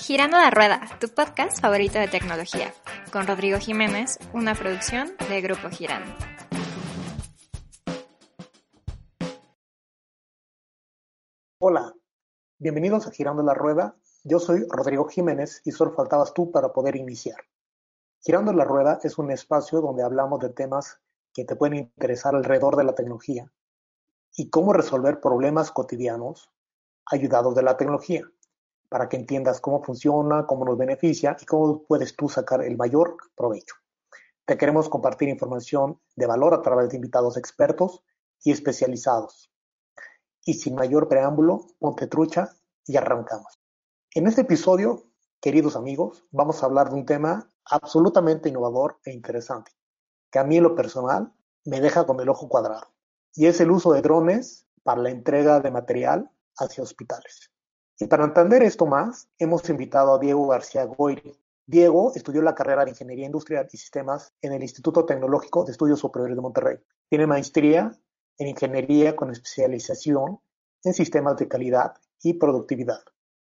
Girando la Rueda, tu podcast favorito de tecnología, con Rodrigo Jiménez, una producción de Grupo Girando. Hola, bienvenidos a Girando la Rueda. Yo soy Rodrigo Jiménez y solo faltabas tú para poder iniciar. Girando la Rueda es un espacio donde hablamos de temas que te pueden interesar alrededor de la tecnología y cómo resolver problemas cotidianos ayudados de la tecnología para que entiendas cómo funciona, cómo nos beneficia y cómo puedes tú sacar el mayor provecho. Te queremos compartir información de valor a través de invitados expertos y especializados. Y sin mayor preámbulo, ponte trucha y arrancamos. En este episodio, queridos amigos, vamos a hablar de un tema absolutamente innovador e interesante, que a mí en lo personal me deja con el ojo cuadrado, y es el uso de drones para la entrega de material hacia hospitales. Y para entender esto más, hemos invitado a Diego García Goyri. Diego estudió la carrera de Ingeniería Industrial y Sistemas en el Instituto Tecnológico de Estudios Superiores de Monterrey. Tiene maestría en Ingeniería con especialización en Sistemas de Calidad y Productividad.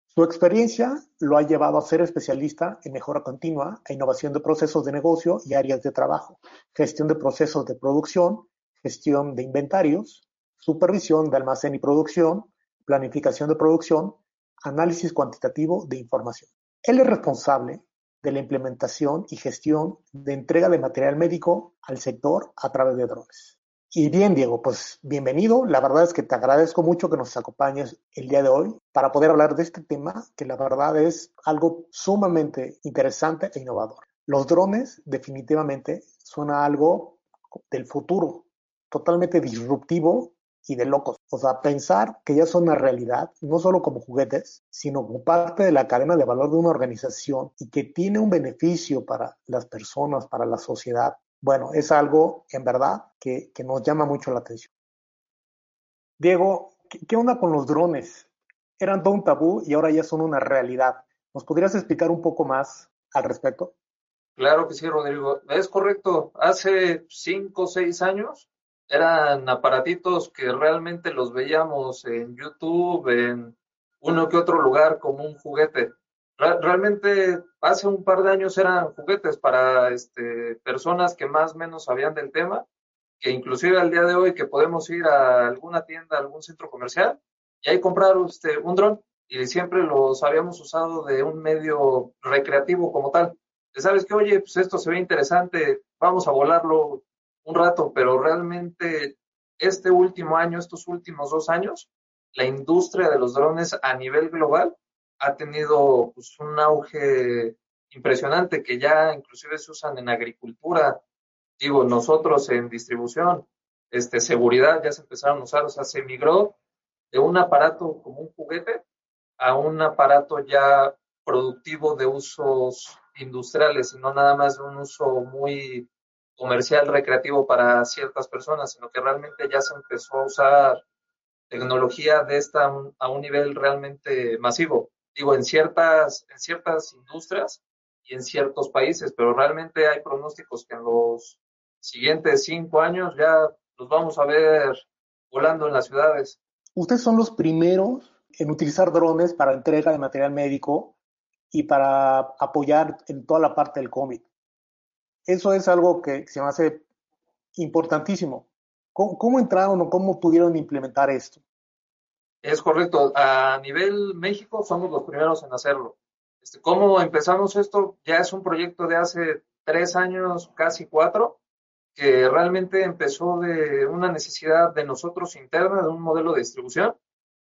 Su experiencia lo ha llevado a ser especialista en mejora continua e innovación de procesos de negocio y áreas de trabajo, gestión de procesos de producción, gestión de inventarios, supervisión de almacén y producción, planificación de producción, análisis cuantitativo de información. Él es responsable de la implementación y gestión de entrega de material médico al sector a través de drones. Y bien, Diego, pues bienvenido. La verdad es que te agradezco mucho que nos acompañes el día de hoy para poder hablar de este tema que la verdad es algo sumamente interesante e innovador. Los drones definitivamente son algo del futuro, totalmente disruptivo y de locos. O sea, pensar que ya son una realidad, no solo como juguetes, sino como parte de la cadena de valor de una organización y que tiene un beneficio para las personas, para la sociedad. Bueno, es algo en verdad que, que nos llama mucho la atención. Diego, ¿qué, ¿qué onda con los drones? Eran todo un tabú y ahora ya son una realidad. ¿Nos podrías explicar un poco más al respecto? Claro que sí, Rodrigo. Es correcto. Hace cinco o seis años eran aparatitos que realmente los veíamos en YouTube, en uno que otro lugar como un juguete. Realmente hace un par de años eran juguetes para este, personas que más o menos sabían del tema, que inclusive al día de hoy que podemos ir a alguna tienda, a algún centro comercial y ahí comprar este, un dron y siempre los habíamos usado de un medio recreativo como tal. Sabes que, oye, pues esto se ve interesante, vamos a volarlo, un rato, pero realmente este último año, estos últimos dos años, la industria de los drones a nivel global ha tenido pues, un auge impresionante que ya inclusive se usan en agricultura, digo, nosotros en distribución, este, seguridad ya se empezaron a usar, o sea, se migró de un aparato como un juguete a un aparato ya productivo de usos industriales y no nada más de un uso muy comercial recreativo para ciertas personas, sino que realmente ya se empezó a usar tecnología de esta a un nivel realmente masivo. Digo, en ciertas, en ciertas industrias y en ciertos países, pero realmente hay pronósticos que en los siguientes cinco años ya los vamos a ver volando en las ciudades. Ustedes son los primeros en utilizar drones para entrega de material médico y para apoyar en toda la parte del COVID. Eso es algo que se me hace importantísimo. ¿Cómo, entraron o cómo pudieron implementar esto? Es correcto. A nivel México somos los primeros en hacerlo. Este, ¿Cómo empezamos esto? Ya es un proyecto de hace tres años, casi cuatro, que realmente empezó de una necesidad de nosotros interna, de un modelo de distribución,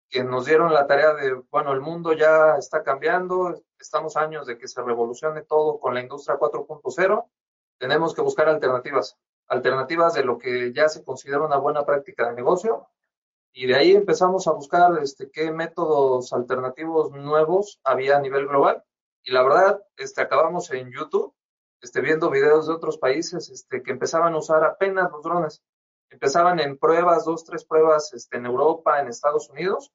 que nos dieron la tarea de, bueno, el mundo ya está cambiando, estamos años de que se revolucione todo con la industria 4.0 tenemos que buscar alternativas, alternativas de lo que ya se considera una buena práctica de negocio Y de ahí empezamos a buscar este, qué métodos alternativos nuevos había a nivel global. Y la verdad, este, acabamos en YouTube este, viendo videos de otros países este, que empezaban a usar apenas los drones. Empezaban en pruebas, dos, tres pruebas este, en Europa, en Estados Unidos,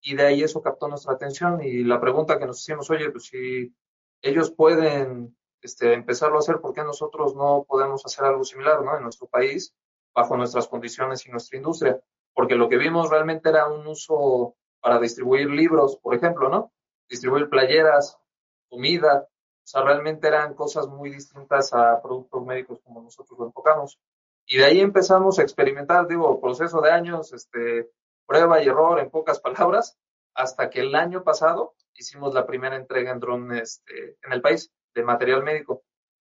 y de ahí eso captó nuestra atención. Y la pregunta que nos hicimos, oye, pues si ellos pueden este, empezarlo a hacer, ¿por qué nosotros no podemos hacer algo similar ¿no? en nuestro país, bajo nuestras condiciones y nuestra industria? Porque lo que vimos realmente era un uso para distribuir libros, por ejemplo, ¿no? Distribuir playeras, comida, o sea, realmente eran cosas muy distintas a productos médicos como nosotros lo enfocamos. Y de ahí empezamos a experimentar, digo, proceso de años, este, prueba y error en pocas palabras, hasta que el año pasado hicimos la primera entrega en drone este, en el país de material médico.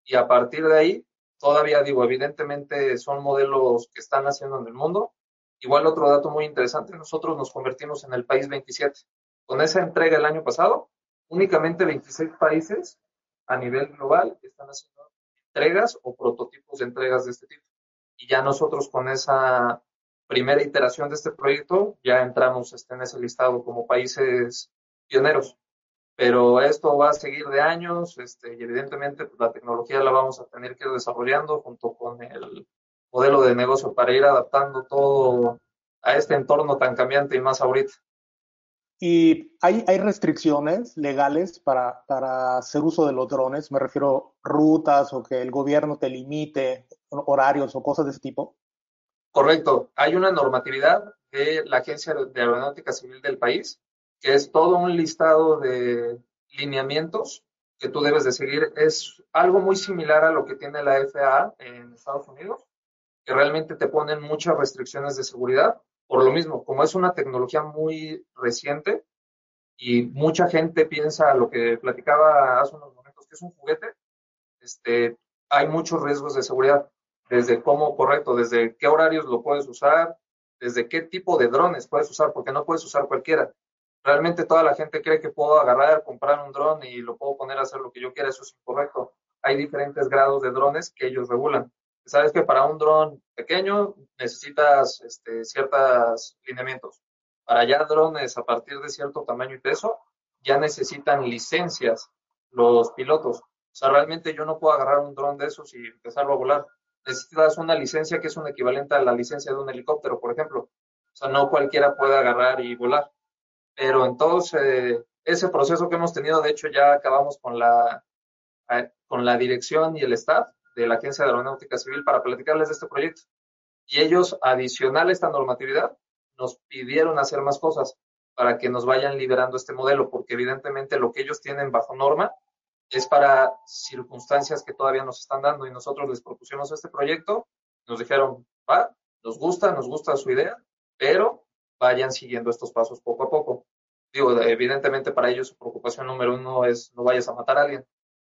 Y a partir de ahí, todavía digo, evidentemente son modelos que están haciendo en el mundo. Igual otro dato muy interesante, nosotros nos convertimos en el país 27. Con esa entrega el año pasado, únicamente 26 países a nivel global están haciendo entregas o prototipos de entregas de este tipo. Y ya nosotros con esa primera iteración de este proyecto ya entramos este, en ese listado como países pioneros. Pero esto va a seguir de años este, y evidentemente pues, la tecnología la vamos a tener que ir desarrollando junto con el modelo de negocio para ir adaptando todo a este entorno tan cambiante y más ahorita. Y hay, hay restricciones legales para, para hacer uso de los drones, me refiero rutas o que el gobierno te limite horarios o cosas de ese tipo. Correcto. Hay una normatividad de la Agencia de Aeronáutica Civil del país, que es todo un listado de lineamientos que tú debes de seguir. Es algo muy similar a lo que tiene la FAA en Estados Unidos, que realmente te ponen muchas restricciones de seguridad por lo mismo, como es una tecnología muy reciente y mucha gente piensa lo que platicaba hace unos momentos, que es un juguete, este, hay muchos riesgos de seguridad, desde cómo correcto, desde qué horarios lo puedes usar, desde qué tipo de drones puedes usar, porque no puedes usar cualquiera. Realmente toda la gente cree que puedo agarrar, comprar un dron y lo puedo poner a hacer lo que yo quiera, eso es incorrecto. Hay diferentes grados de drones que ellos regulan sabes que para un dron pequeño necesitas este, ciertos lineamientos. Para ya drones a partir de cierto tamaño y peso, ya necesitan licencias los pilotos. O sea, realmente yo no puedo agarrar un dron de esos y empezarlo a volar. Necesitas una licencia que es un equivalente a la licencia de un helicóptero, por ejemplo. O sea, no cualquiera puede agarrar y volar. Pero entonces, ese proceso que hemos tenido, de hecho, ya acabamos con la, eh, con la dirección y el staff de la Agencia de Aeronáutica Civil para platicarles de este proyecto. Y ellos, adicional a esta normatividad, nos pidieron hacer más cosas para que nos vayan liberando este modelo, porque evidentemente lo que ellos tienen bajo norma es para circunstancias que todavía nos están dando y nosotros les propusimos este proyecto, nos dijeron, va, nos gusta, nos gusta su idea, pero vayan siguiendo estos pasos poco a poco. Digo, evidentemente para ellos su preocupación número uno es no vayas a matar a alguien,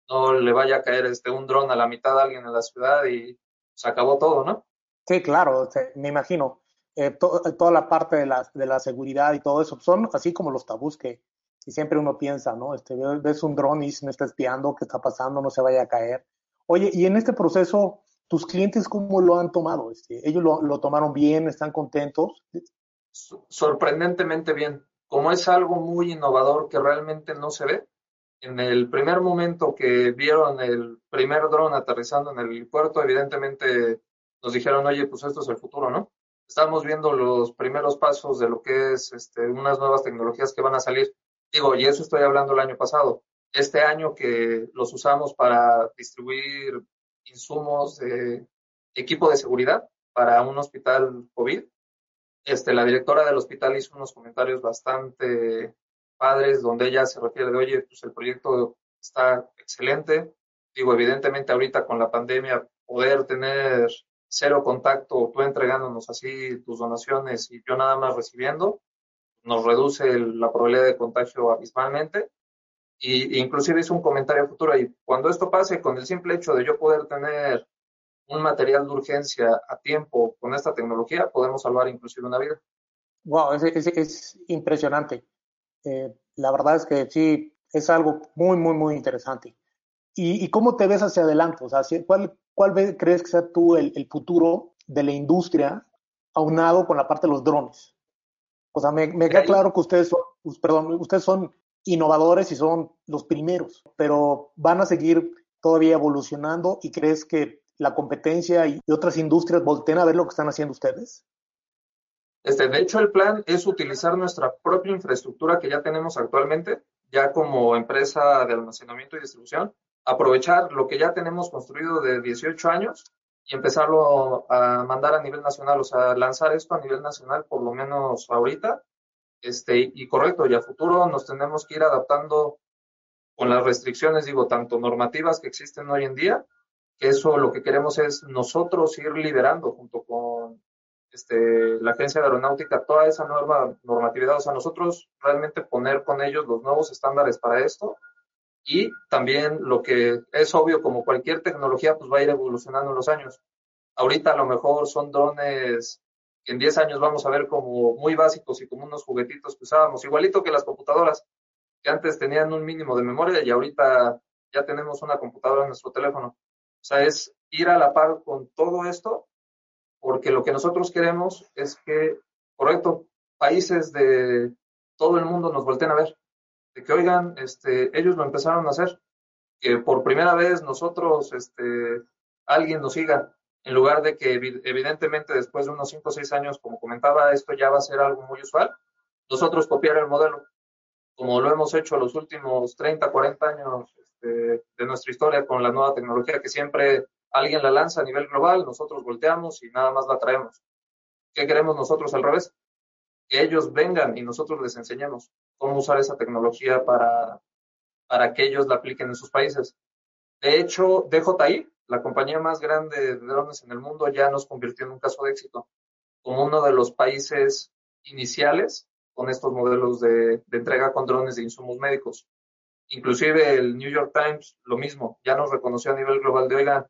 no le vaya a caer este un dron a la mitad de alguien en la ciudad y se acabó todo, ¿no? Sí, claro, me imagino. Eh, toda la parte de la, de la seguridad y todo eso son así como los tabús que, siempre uno piensa, ¿no? Este, ves un dron y me está espiando, ¿qué está pasando? No se vaya a caer. Oye, y en este proceso, ¿tus clientes cómo lo han tomado? Este, ¿Ellos lo, lo tomaron bien? ¿Están contentos? Sorprendentemente bien. Como es algo muy innovador que realmente no se ve, en el primer momento que vieron el primer dron aterrizando en el puerto, evidentemente nos dijeron, oye, pues esto es el futuro, ¿no? Estamos viendo los primeros pasos de lo que es este, unas nuevas tecnologías que van a salir. Digo, y eso estoy hablando el año pasado. Este año que los usamos para distribuir insumos de equipo de seguridad para un hospital COVID, este, la directora del hospital hizo unos comentarios bastante padres, donde ella se refiere de, oye, pues el proyecto está excelente. Digo, evidentemente ahorita con la pandemia, poder tener cero contacto, tú entregándonos así tus donaciones y yo nada más recibiendo, nos reduce la probabilidad de contagio abismalmente. Y inclusive hizo un comentario futuro y cuando esto pase, con el simple hecho de yo poder tener un material de urgencia a tiempo con esta tecnología, podemos salvar inclusive una vida. Wow, es, es impresionante. Eh, la verdad es que sí, es algo muy, muy, muy interesante. ¿Y, cómo te ves hacia adelante? O sea, ¿cuál, cuál crees que sea tú el, futuro de la industria aunado con la parte de los drones? O sea, me, queda claro que ustedes son, perdón, ustedes son innovadores y son los primeros, pero van a seguir todavía evolucionando y crees que la competencia y otras industrias volteen a ver lo que están haciendo ustedes? Este, de hecho, el plan es utilizar nuestra propia infraestructura que ya tenemos actualmente, ya como empresa de almacenamiento y distribución, aprovechar lo que ya tenemos construido de 18 años y empezarlo a mandar a nivel nacional, o sea, lanzar esto a nivel nacional por lo menos ahorita. Este, y correcto, y a futuro nos tenemos que ir adaptando con las restricciones, digo, tanto normativas que existen hoy en día, eso lo que queremos es nosotros ir liderando junto con este, la Agencia de Aeronáutica toda esa nueva normatividad, o sea, nosotros realmente poner con ellos los nuevos estándares para esto y también lo que es obvio, como cualquier tecnología, pues va a ir evolucionando en los años. Ahorita a lo mejor son drones que en 10 años vamos a ver como muy básicos y como unos juguetitos que usábamos, igualito que las computadoras, que antes tenían un mínimo de memoria y ahorita ya tenemos una computadora en nuestro teléfono. O sea, es ir a la par con todo esto, porque lo que nosotros queremos es que, correcto, países de todo el mundo nos volteen a ver. Que, oigan, este, ellos lo empezaron a hacer, que por primera vez nosotros, este, alguien nos siga, en lugar de que evidentemente después de unos 5 o 6 años, como comentaba, esto ya va a ser algo muy usual, nosotros copiar el modelo, como lo hemos hecho los últimos 30, 40 años de nuestra historia con la nueva tecnología, que siempre alguien la lanza a nivel global, nosotros volteamos y nada más la traemos. ¿Qué queremos nosotros al revés? Que ellos vengan y nosotros les enseñemos cómo usar esa tecnología para, para que ellos la apliquen en sus países. De hecho, DJI, la compañía más grande de drones en el mundo, ya nos convirtió en un caso de éxito, como uno de los países iniciales con estos modelos de, entrega con drones de insumos médicos. Inclusive el New York Times, lo mismo, ya nos reconoció a nivel global de, oigan,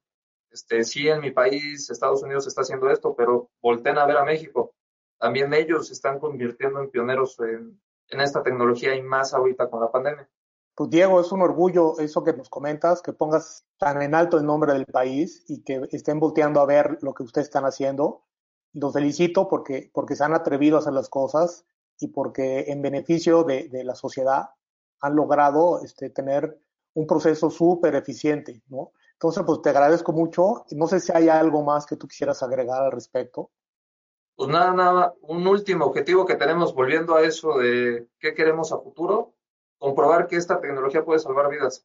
este, sí en mi país, Estados Unidos está haciendo esto, pero volteen a ver a México. También ellos se están convirtiendo en pioneros en, en esta tecnología y más ahorita con la pandemia. Pues Diego, es un orgullo eso que nos comentas, que pongas tan en alto el nombre del país y que estén volteando a ver lo que ustedes están haciendo. Los felicito porque, porque se han atrevido a hacer las cosas y porque en beneficio de, de la sociedad han logrado este, tener un proceso súper eficiente, ¿no? Entonces, pues te agradezco mucho. No sé si hay algo más que tú quisieras agregar al respecto pues nada, nada, un último objetivo que tenemos, volviendo a eso de qué queremos a futuro, comprobar que esta tecnología puede salvar vidas.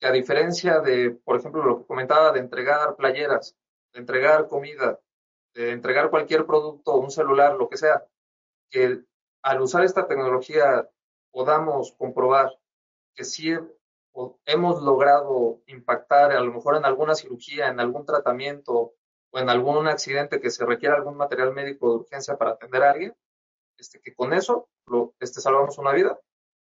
Que a diferencia de, por ejemplo, lo que comentaba de entregar playeras, de entregar comida, de entregar cualquier producto, un celular, lo que sea, que al usar esta tecnología podamos comprobar que sí hemos logrado impactar a lo mejor en alguna cirugía, en algún tratamiento, o en algún accidente que se requiera algún material médico de urgencia para atender a alguien, este, que con eso lo, este, salvamos una vida.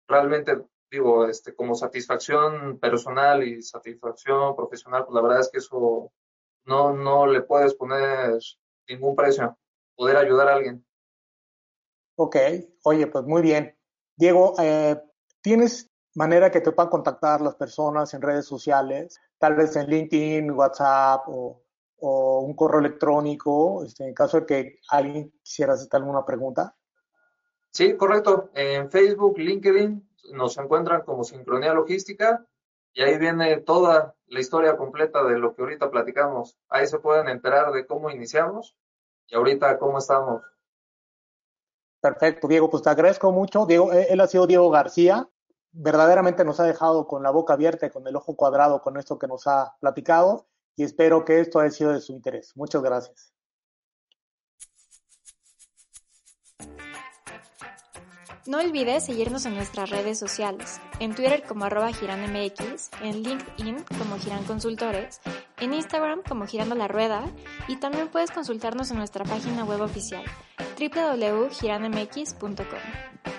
Realmente, digo, este, como satisfacción personal y satisfacción profesional, pues la verdad es que eso no, no le puedes poner ningún precio, poder ayudar a alguien. Ok, oye, pues muy bien. Diego, eh, ¿tienes manera que te puedan contactar las personas en redes sociales, tal vez en LinkedIn, WhatsApp o un correo electrónico, este, en caso de que alguien quisiera hacer alguna pregunta. Sí, correcto. En Facebook, LinkedIn, nos encuentran como Sincronía Logística y ahí viene toda la historia completa de lo que ahorita platicamos. Ahí se pueden enterar de cómo iniciamos y ahorita cómo estamos. Perfecto, Diego, pues te agradezco mucho. Diego, él ha sido Diego García. Verdaderamente nos ha dejado con la boca abierta y con el ojo cuadrado con esto que nos ha platicado y espero que esto haya sido de su interés. Muchas gracias. No olvides seguirnos en nuestras redes sociales, en Twitter como arroba giranmx, en LinkedIn como Giran Consultores, en Instagram como Girando la Rueda y también puedes consultarnos en nuestra página web oficial www.giranmx.com.